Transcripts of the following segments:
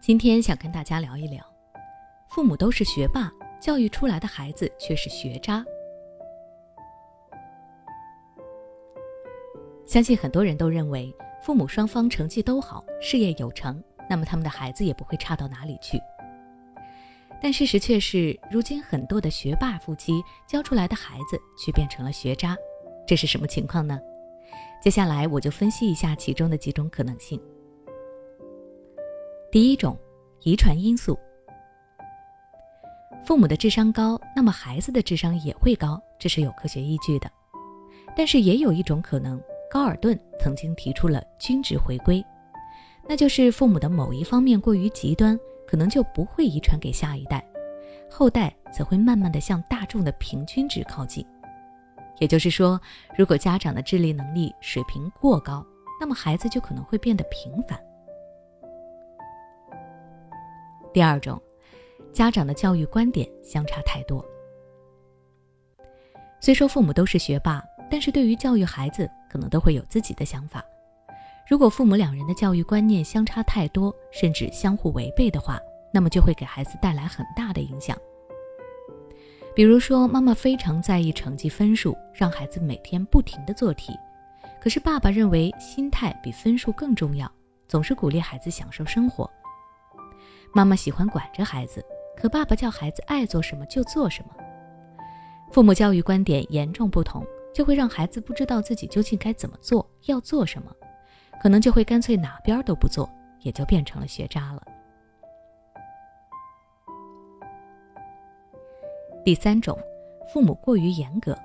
今天想跟大家聊一聊，父母都是学霸，教育出来的孩子却是学渣。相信很多人都认为，父母双方成绩都好，事业有成，那么他们的孩子也不会差到哪里去。但事实却是，如今很多的学霸夫妻教出来的孩子却变成了学渣，这是什么情况呢？接下来我就分析一下其中的几种可能性。第一种，遗传因素。父母的智商高，那么孩子的智商也会高，这是有科学依据的。但是也有一种可能。高尔顿曾经提出了均值回归，那就是父母的某一方面过于极端，可能就不会遗传给下一代，后代则会慢慢的向大众的平均值靠近。也就是说，如果家长的智力能力水平过高，那么孩子就可能会变得平凡。第二种，家长的教育观点相差太多。虽说父母都是学霸。但是对于教育孩子，可能都会有自己的想法。如果父母两人的教育观念相差太多，甚至相互违背的话，那么就会给孩子带来很大的影响。比如说，妈妈非常在意成绩分数，让孩子每天不停的做题；可是爸爸认为心态比分数更重要，总是鼓励孩子享受生活。妈妈喜欢管着孩子，可爸爸叫孩子爱做什么就做什么。父母教育观点严重不同。就会让孩子不知道自己究竟该怎么做，要做什么，可能就会干脆哪边都不做，也就变成了学渣了。第三种，父母过于严格。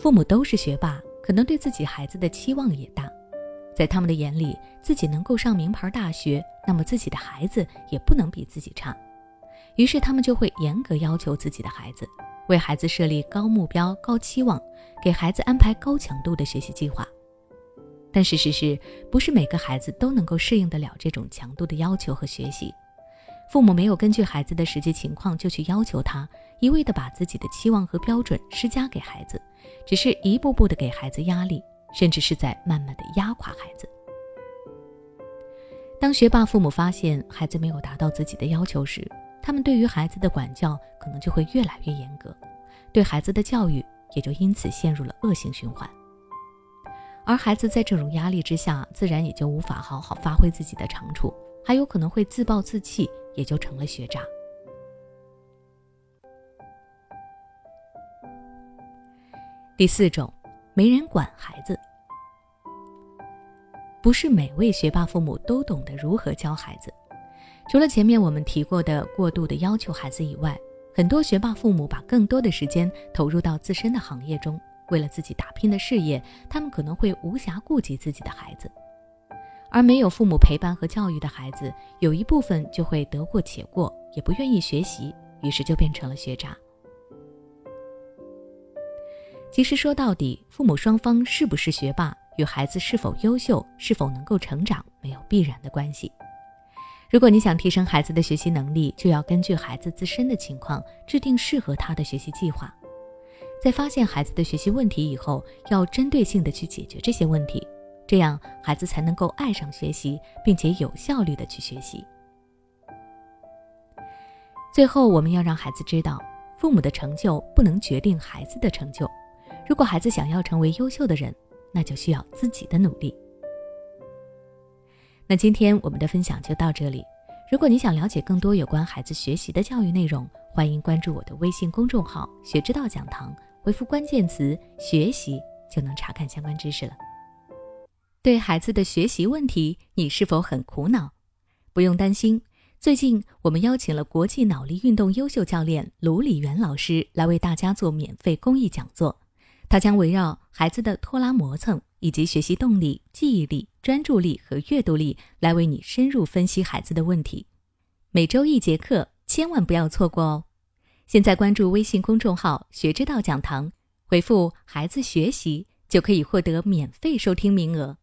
父母都是学霸，可能对自己孩子的期望也大，在他们的眼里，自己能够上名牌大学，那么自己的孩子也不能比自己差，于是他们就会严格要求自己的孩子。为孩子设立高目标、高期望，给孩子安排高强度的学习计划。但事实是，不是每个孩子都能够适应得了这种强度的要求和学习。父母没有根据孩子的实际情况就去要求他，一味的把自己的期望和标准施加给孩子，只是一步步的给孩子压力，甚至是在慢慢的压垮孩子。当学霸父母发现孩子没有达到自己的要求时，他们对于孩子的管教可能就会越来越严格，对孩子的教育也就因此陷入了恶性循环。而孩子在这种压力之下，自然也就无法好好发挥自己的长处，还有可能会自暴自弃，也就成了学渣。第四种，没人管孩子。不是每位学霸父母都懂得如何教孩子。除了前面我们提过的过度的要求孩子以外，很多学霸父母把更多的时间投入到自身的行业中，为了自己打拼的事业，他们可能会无暇顾及自己的孩子。而没有父母陪伴和教育的孩子，有一部分就会得过且过，也不愿意学习，于是就变成了学渣。其实说到底，父母双方是不是学霸，与孩子是否优秀、是否能够成长没有必然的关系。如果你想提升孩子的学习能力，就要根据孩子自身的情况制定适合他的学习计划。在发现孩子的学习问题以后，要针对性的去解决这些问题，这样孩子才能够爱上学习，并且有效率的去学习。最后，我们要让孩子知道，父母的成就不能决定孩子的成就。如果孩子想要成为优秀的人，那就需要自己的努力。那今天我们的分享就到这里。如果你想了解更多有关孩子学习的教育内容，欢迎关注我的微信公众号“学之道讲堂”，回复关键词“学习”就能查看相关知识了。对孩子的学习问题，你是否很苦恼？不用担心，最近我们邀请了国际脑力运动优秀教练卢礼元老师来为大家做免费公益讲座，它将围绕孩子的拖拉磨蹭。以及学习动力、记忆力、专注力和阅读力，来为你深入分析孩子的问题。每周一节课，千万不要错过哦！现在关注微信公众号“学之道讲堂”，回复“孩子学习”就可以获得免费收听名额。